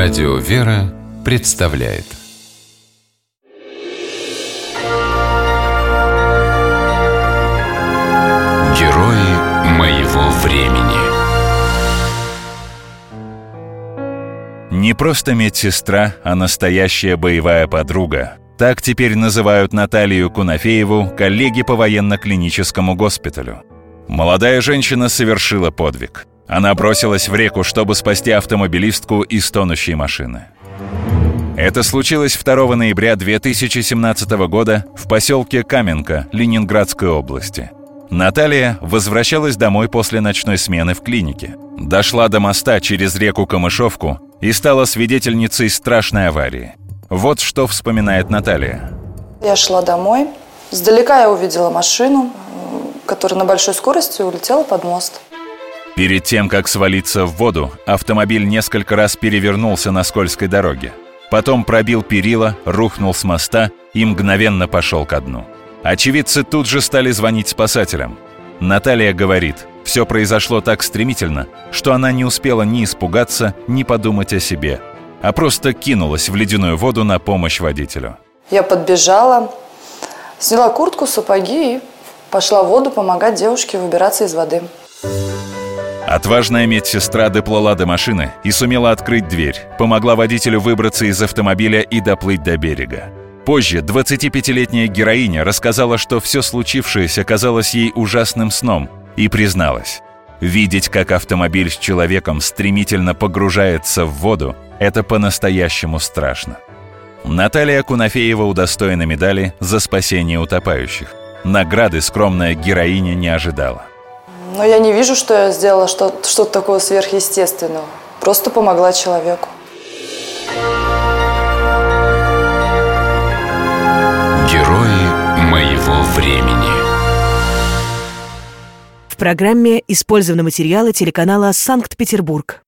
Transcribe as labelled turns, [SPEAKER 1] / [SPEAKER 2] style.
[SPEAKER 1] Радио «Вера» представляет Герои моего времени
[SPEAKER 2] Не просто медсестра, а настоящая боевая подруга. Так теперь называют Наталью Кунафееву коллеги по военно-клиническому госпиталю. Молодая женщина совершила подвиг. Она бросилась в реку, чтобы спасти автомобилистку из тонущей машины. Это случилось 2 ноября 2017 года в поселке Каменка Ленинградской области. Наталья возвращалась домой после ночной смены в клинике. Дошла до моста через реку Камышовку и стала свидетельницей страшной аварии. Вот что вспоминает Наталья.
[SPEAKER 3] Я шла домой. Сдалека я увидела машину, которая на большой скорости улетела под мост.
[SPEAKER 2] Перед тем, как свалиться в воду, автомобиль несколько раз перевернулся на скользкой дороге. Потом пробил перила, рухнул с моста и мгновенно пошел ко дну. Очевидцы тут же стали звонить спасателям. Наталья говорит, все произошло так стремительно, что она не успела ни испугаться, ни подумать о себе, а просто кинулась в ледяную воду на помощь водителю.
[SPEAKER 3] Я подбежала, сняла куртку, сапоги и пошла в воду помогать девушке выбираться из воды.
[SPEAKER 2] Отважная медсестра доплыла до машины и сумела открыть дверь, помогла водителю выбраться из автомобиля и доплыть до берега. Позже 25-летняя героиня рассказала, что все случившееся казалось ей ужасным сном, и призналась. Видеть, как автомобиль с человеком стремительно погружается в воду, это по-настоящему страшно. Наталья Кунафеева удостоена медали за спасение утопающих. Награды скромная героиня не ожидала.
[SPEAKER 3] Но я не вижу, что я сделала что-то, что такое сверхъестественного. Просто помогла человеку.
[SPEAKER 1] Герои моего времени
[SPEAKER 4] В программе использованы материалы телеканала «Санкт-Петербург».